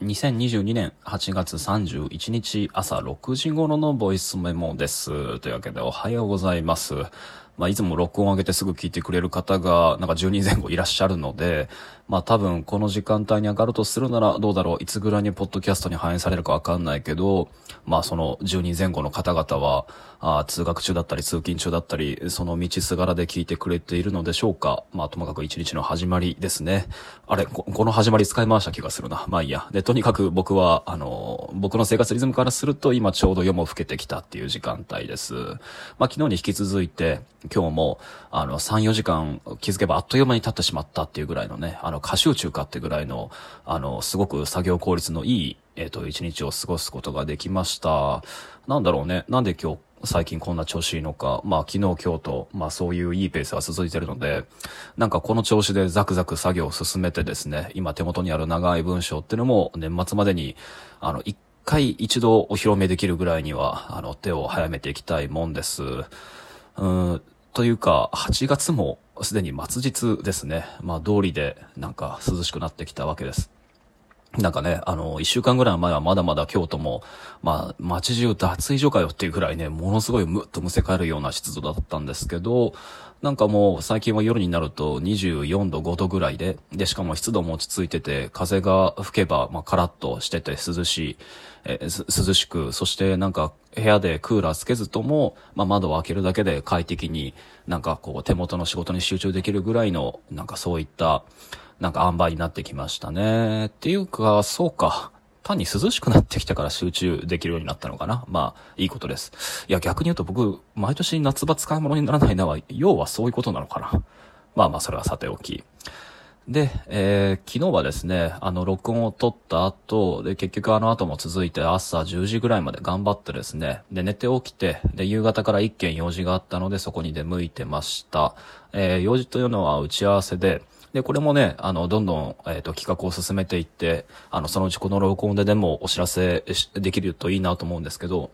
2022年8月31日朝6時頃のボイスメモです。というわけでおはようございます。まあ、いつも録音を上げてすぐ聞いてくれる方が、なんか10人前後いらっしゃるので、まあ多分この時間帯に上がるとするならどうだろう、いつぐらいにポッドキャストに反映されるかわかんないけど、まあその10人前後の方々は、あ通学中だったり通勤中だったり、その道すがらで聞いてくれているのでしょうか。まあともかく一日の始まりですね。あれこ、この始まり使い回した気がするな。まあいいや。で、とにかく僕は、あの、僕の生活リズムからすると今ちょうど夜も更けてきたっていう時間帯です。まあ昨日に引き続いて、今日も、あの、3、4時間気づけばあっという間に経ってしまったっていうぐらいのね、あの、過集中かってぐらいの、あの、すごく作業効率のいい、えっ、と、一日を過ごすことができました。なんだろうね。なんで今日、最近こんな調子いいのか。まあ昨日今日と、まあそういういいペースが続いてるので、なんかこの調子でザクザク作業を進めてですね、今手元にある長い文章っていうのも年末までに、あの、一回一度お披露目できるぐらいには、あの、手を早めていきたいもんです。うん、というか、8月もすでに末日ですね。まあ、通りで、なんか涼しくなってきたわけです。なんかね、あの、一週間ぐらい前はまだまだ京都も、まあ、街中脱衣所かよっていうぐらいね、ものすごいむっとむせ返るような湿度だったんですけど、なんかもう最近は夜になると24度、5度ぐらいで、で、しかも湿度も落ち着いてて、風が吹けば、まあ、カラッとしてて涼しい、え涼しく、そしてなんか部屋でクーラーつけずとも、まあ、窓を開けるだけで快適に、なんかこう手元の仕事に集中できるぐらいの、なんかそういった、なんか塩梅になってきましたね。っていうか、そうか。単に涼しくなってきたから集中できるようになったのかな。まあ、いいことです。いや、逆に言うと僕、毎年夏場使い物にならないのは、要はそういうことなのかな。まあまあ、それはさておき。で、えー昨日はですね、あの、録音を撮った後、で、結局あの後も続いて朝10時ぐらいまで頑張ってですね、で、寝て起きて、で、夕方から一件用事があったので、そこに出向いてました。えー用事というのは打ち合わせで、で、これもね、あの、どんどん、えっ、と、企画を進めていって、あの、そのうちこの録音ででもお知らせできるといいなと思うんですけど、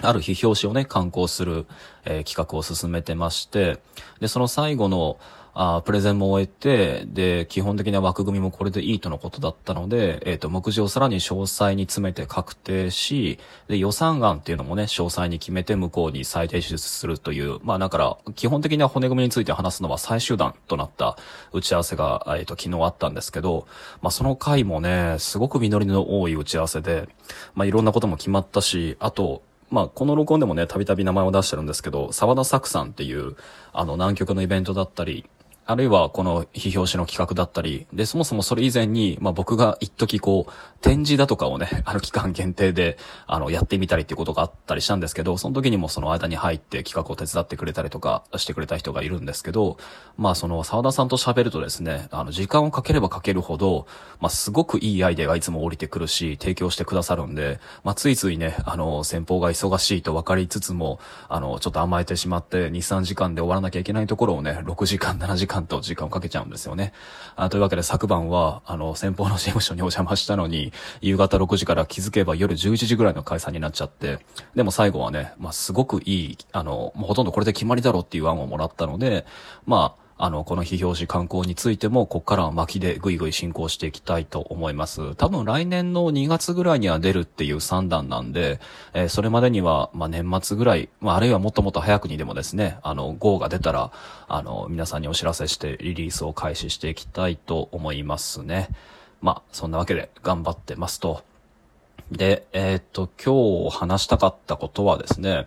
ある日表紙をね、刊行する、えー企画を進めてまして、で、その最後の、あプレゼンも終えて、で、基本的な枠組みもこれでいいとのことだったので、えっ、と、目次をさらに詳細に詰めて確定し、で、予算案っていうのもね、詳細に決めて向こうに再提出するという、まあ、だから、基本的な骨組みについて話すのは最終弾となった打ち合わせが、えっ、と、昨日あったんですけど、まあ、その回もね、すごく実りの多い打ち合わせで、まあ、いろんなことも決まったし、あと、まあ、この録音でもね、たびたび名前を出してるんですけど、沢田作さんっていう、あの、南極のイベントだったり、あるいはこの批評紙の企画だったり、で、そもそもそれ以前に、まあ僕が一時こう、展示だとかをね、あの期間限定で、あの、やってみたりっていうことがあったりしたんですけど、その時にもその間に入って企画を手伝ってくれたりとかしてくれた人がいるんですけど、まあその沢田さんと喋るとですね、あの、時間をかければかけるほど、まあすごくいいアイデアがいつも降りてくるし、提供してくださるんで、まあついついね、あの、先方が忙しいと分かりつつも、あの、ちょっと甘えてしまって、2、3時間で終わらなきゃいけないところをね、6時間、7時間と時間をかけちゃうんですよね。あというわけで昨晩は、あの、先方の事務所にお邪魔したのに、夕方6時から気づけば夜11時ぐらいの解散になっちゃって、でも最後はね、まあすごくいい、あの、もうほとんどこれで決まりだろうっていう案をもらったので、まあ、あの、この非表紙観光についても、ここからは巻きでぐいぐい進行していきたいと思います。多分来年の2月ぐらいには出るっていう3弾なんで、えーそれまでには、まあ、年末ぐらい、まあ、あるいはもっともっと早くにでもですね、あの、GO が出たら、あの、皆さんにお知らせしてリリースを開始していきたいと思いますね。まあ、そんなわけで頑張ってますと。で、えーっと、今日話したかったことはですね、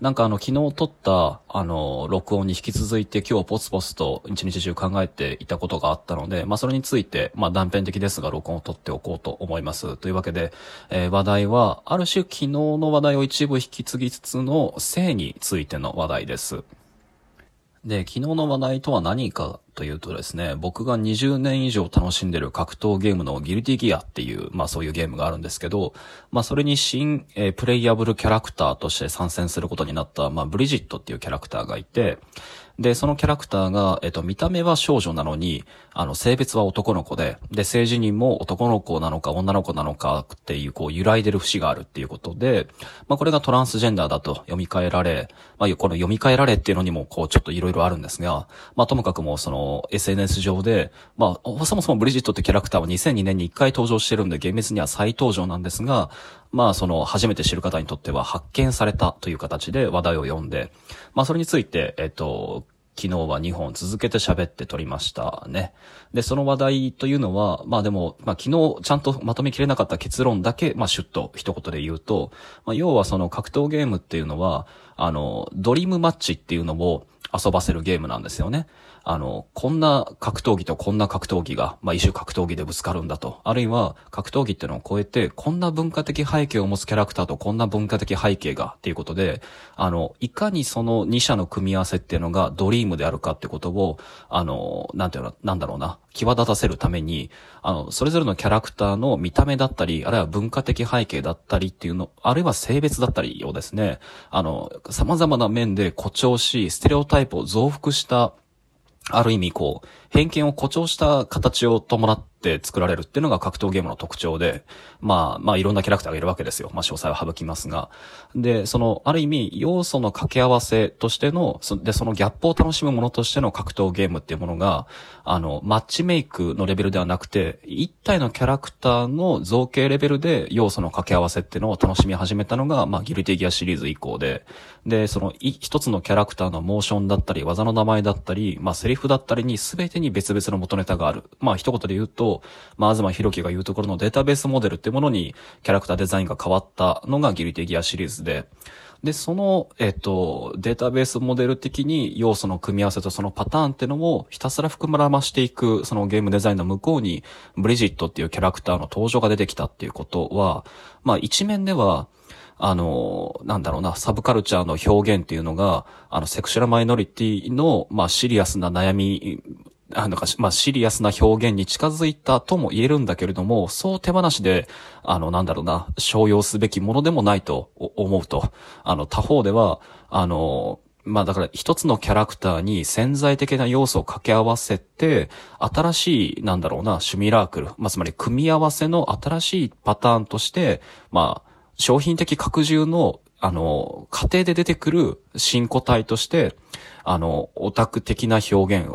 なんかあの、昨日撮った、あの、録音に引き続いて今日ポツポツと一日中考えていたことがあったので、まあそれについて、まあ断片的ですが録音を撮っておこうと思います。というわけで、えー話題は、ある種昨日の話題を一部引き継ぎつつの性についての話題です。で、昨日の話題とは何かというとですね、僕が20年以上楽しんでる格闘ゲームのギルティギアっていう、まあそういうゲームがあるんですけど、まあそれに新、えープレイヤブルキャラクターとして参戦することになった、まあブリジットっていうキャラクターがいて、で、そのキャラクターが、えっと、見た目は少女なのに、あの、性別は男の子で、で、性自認も男の子なのか女の子なのかっていう、こう、揺らいでる節があるっていうことで、まあ、これがトランスジェンダーだと読み替えられ、まあ、この読み替えられっていうのにも、こう、ちょっといろいろあるんですが、まあ、ともかくもう、その、SNS 上で、まあ、そもそもブリジットってキャラクターは2002年に1回登場してるんで、厳密には再登場なんですが、まあ、その、初めて知る方にとっては発見されたという形で話題を読んで、まあ、それについて、えっと、昨日は2本続けて喋って撮りましたね。で、その話題というのは、まあでも、まあ昨日ちゃんとまとめきれなかった結論だけ、まあシュッと一言で言うと、まあ要はその格闘ゲームっていうのは、あの、ドリームマッチっていうのを遊ばせるゲームなんですよね。あの、こんな格闘技とこんな格闘技が、まあ、一種格闘技でぶつかるんだと。あるいは、格闘技っていうのを超えて、こんな文化的背景を持つキャラクターとこんな文化的背景が、っていうことで、あの、いかにその2者の組み合わせっていうのがドリームであるかってことを、あの、なんていうの、なんだろうな、際立たせるために、あの、それぞれのキャラクターの見た目だったり、あるいは文化的背景だったりっていうの、あるいは性別だったりをですね、あの、様々な面で誇張し、ステレオタイプを増幅したある意味こう、偏見を誇張した形を伴って作られるっていうのが格闘ゲームの特徴で、まあ、まあいろんなキャラクターがいるわけですよ。まあ詳細は省きますが。で、その、ある意味、要素の掛け合わせとしての、そで、そのギャップを楽しむものとしての格闘ゲームっていうものが、あの、マッチメイクのレベルではなくて、一体のキャラクターの造形レベルで要素の掛け合わせっていうのを楽しみ始めたのが、まあギルティギアシリーズ以降で、で、その、一つのキャラクターのモーションだったり、技の名前だったり、まあセリフだったりに全てに別々の元ネタがある。まあ一言で言うと、まあ東博樹が言うところのデータベースモデルってものにキャラクターデザインが変わったのがギルティギアシリーズで、で、その、えっと、データベースモデル的に要素の組み合わせとそのパターンってのをひたすら膨らましていく、そのゲームデザインの向こうに、ブリジットっていうキャラクターの登場が出てきたっていうことは、まあ一面では、あの、なんだろうな、サブカルチャーの表現っていうのが、あの、セクシュアルマイノリティの、まあ、シリアスな悩み、あの、まあ、シリアスな表現に近づいたとも言えるんだけれども、そう手放しで、あの、なんだろうな、商用すべきものでもないと思うと。あの、他方では、あの、まあだから一つのキャラクターに潜在的な要素を掛け合わせて、新しい、なんだろうな、シュミラークル、まあつまり組み合わせの新しいパターンとして、まあ、商品的拡充の、あの、過程で出てくる新個体として、あの、オタク的な表現、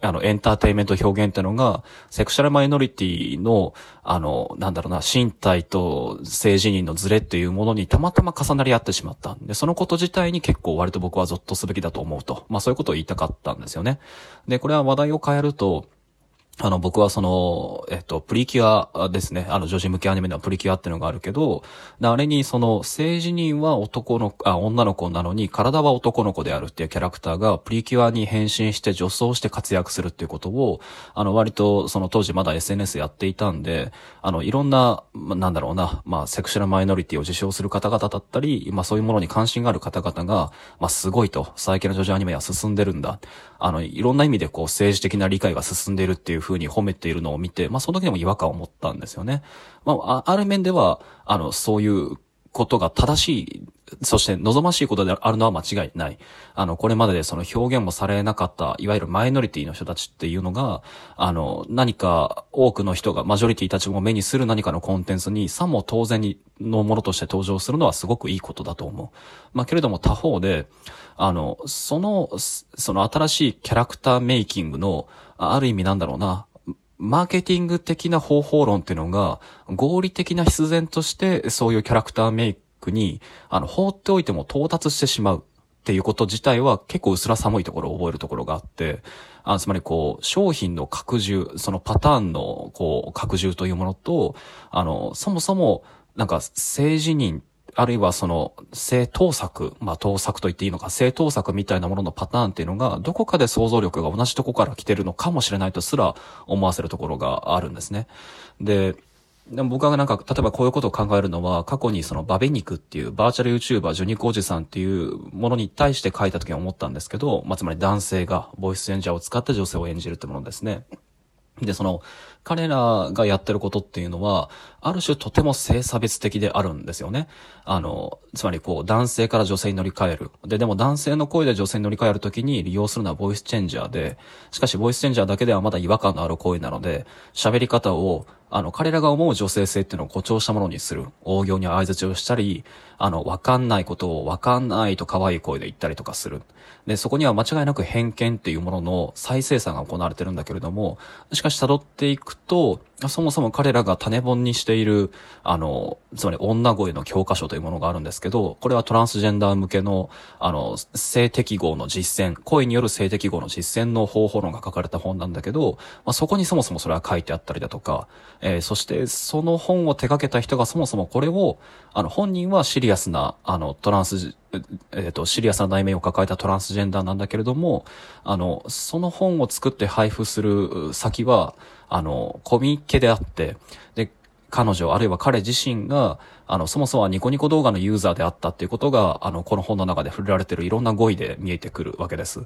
あの、エンターテイメント表現ってのが、セクシャルマイノリティの、あの、なんだろうな、身体と性自認のズレっていうものにたまたま重なり合ってしまったんで、そのこと自体に結構割と僕はゾッとすべきだと思うと。まあそういうことを言いたかったんですよね。で、これは話題を変えると、あの、僕はその、えっと、プリキュアですね。あの、女子向けアニメではプリキュアっていうのがあるけど、あれにその、性自認は男の、あ、女の子なのに、体は男の子であるっていうキャラクターが、プリキュアに変身して女装して活躍するっていうことを、あの、割と、その当時まだ SNS やっていたんで、あの、いろんな、ま、なんだろうな、まあ、セクシュアルマイノリティを自称する方々だったり、まあ、そういうものに関心がある方々が、まあ、すごいと、最近の女子アニメは進んでるんだ。あの、いろんな意味でこう、政治的な理解が進んでいるっていうふうに褒めているのを見て、まあその時でも違和感を持ったんですよね。まあ、ある面では、あの、そういうことが正しい、そして望ましいことであるのは間違いない。あの、これまででその表現もされなかった、いわゆるマイノリティの人たちっていうのが、あの、何か多くの人が、マジョリティたちも目にする何かのコンテンツに、さも当然にのものとして登場するのはすごくいいことだと思う。まあ、けれども他方で、あの、その、その新しいキャラクターメイキングの、ある意味なんだろうな、マーケティング的な方法論っていうのが、合理的な必然としてそういうキャラクターメイクに、あの、放っておいても到達してしまうっていうこと自体は結構薄ら寒いところを覚えるところがあって、あつまりこう、商品の拡充、そのパターンのこう、拡充というものと、あの、そもそも、なんか、政治人あるいはその、性盗作、まあ盗作と言っていいのか、性盗作みたいなもののパターンっていうのが、どこかで想像力が同じとこから来てるのかもしれないとすら思わせるところがあるんですね。で、でも僕はなんか、例えばこういうことを考えるのは、過去にそのバ美肉っていうバーチャル YouTuber、ジュニコおじさんっていうものに対して書いた時に思ったんですけど、まあ、つまり男性がボイスチェンジャーを使って女性を演じるってものですね。で、その、彼らがやってることっていうのは、ある種とても性差別的であるんですよね。あの、つまりこう、男性から女性に乗り換える。で、でも男性の声で女性に乗り換えるときに利用するのはボイスチェンジャーで、しかしボイスチェンジャーだけではまだ違和感のある行為なので、喋り方を、あの、彼らが思う女性性っていうのを誇張したものにする。大行に相槌をしたり、あの、わかんないことをわかんないと可愛い声で言ったりとかする。で、そこには間違いなく偏見っていうものの再生産が行われてるんだけれども、しかし辿っていくと、そもそも彼らが種本にしている、あの、つまり女声の教科書というものがあるんですけど、これはトランスジェンダー向けの、あの、性適合の実践、声による性適合の実践の方法論が書かれた本なんだけど、まあ、そこにそもそもそれは書いてあったりだとか、えー、そしてその本を手掛けた人がそもそもこれを、あの、本人はシリアスな、あの、トランス、えっ、ー、と、シリアスな内面を抱えたトランスジェンダーなんだけれども、あの、その本を作って配布する先は、あの、コミケであって、で、彼女、あるいは彼自身が、あの、そもそもはニコニコ動画のユーザーであったっていうことが、あの、この本の中で触れられてるいろんな語彙で見えてくるわけです。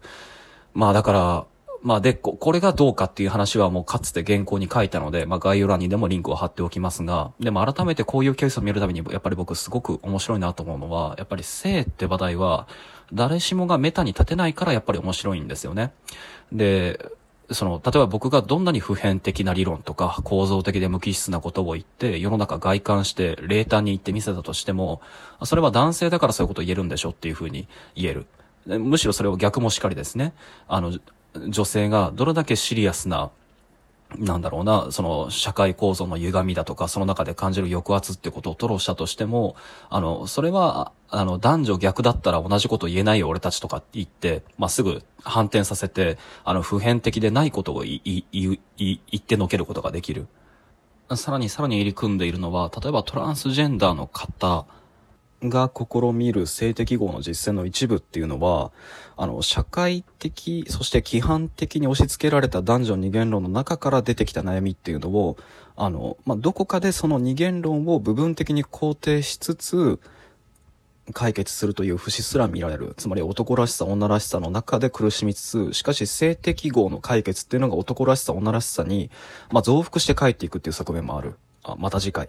まあだから、まあで、これがどうかっていう話はもうかつて原稿に書いたので、まあ概要欄にでもリンクを貼っておきますが、でも改めてこういうケースを見るたびに、やっぱり僕すごく面白いなと思うのは、やっぱり性って話題は、誰しもがメタに立てないからやっぱり面白いんですよね。で、その、例えば僕がどんなに普遍的な理論とか構造的で無機質なことを言って、世の中外観して冷淡に言ってみせたとしても、それは男性だからそういうことを言えるんでしょっていうふうに言える。むしろそれを逆もしかりですね。あの、女性がどれだけシリアスな、なんだろうな、その社会構造の歪みだとか、その中で感じる抑圧ってことを吐露したとしても、あの、それは、あの、男女逆だったら同じこと言えないよ俺たちとかって言って、まあ、すぐ反転させて、あの、普遍的でないことを言、言言ってのけることができる。さらにさらに入り組んでいるのは、例えばトランスジェンダーの方、が試みる性適合の実践の一部っていうのは、あの、社会的、そして規範的に押し付けられた男女二元論の中から出てきた悩みっていうのを、あの、まあ、どこかでその二元論を部分的に肯定しつつ、解決するという節すら見られる。つまり男らしさ、女らしさの中で苦しみつつ、しかし性適合の解決っていうのが男らしさ、女らしさに、まあ、増幅して帰っていくっていう側面もある。あ、また次回。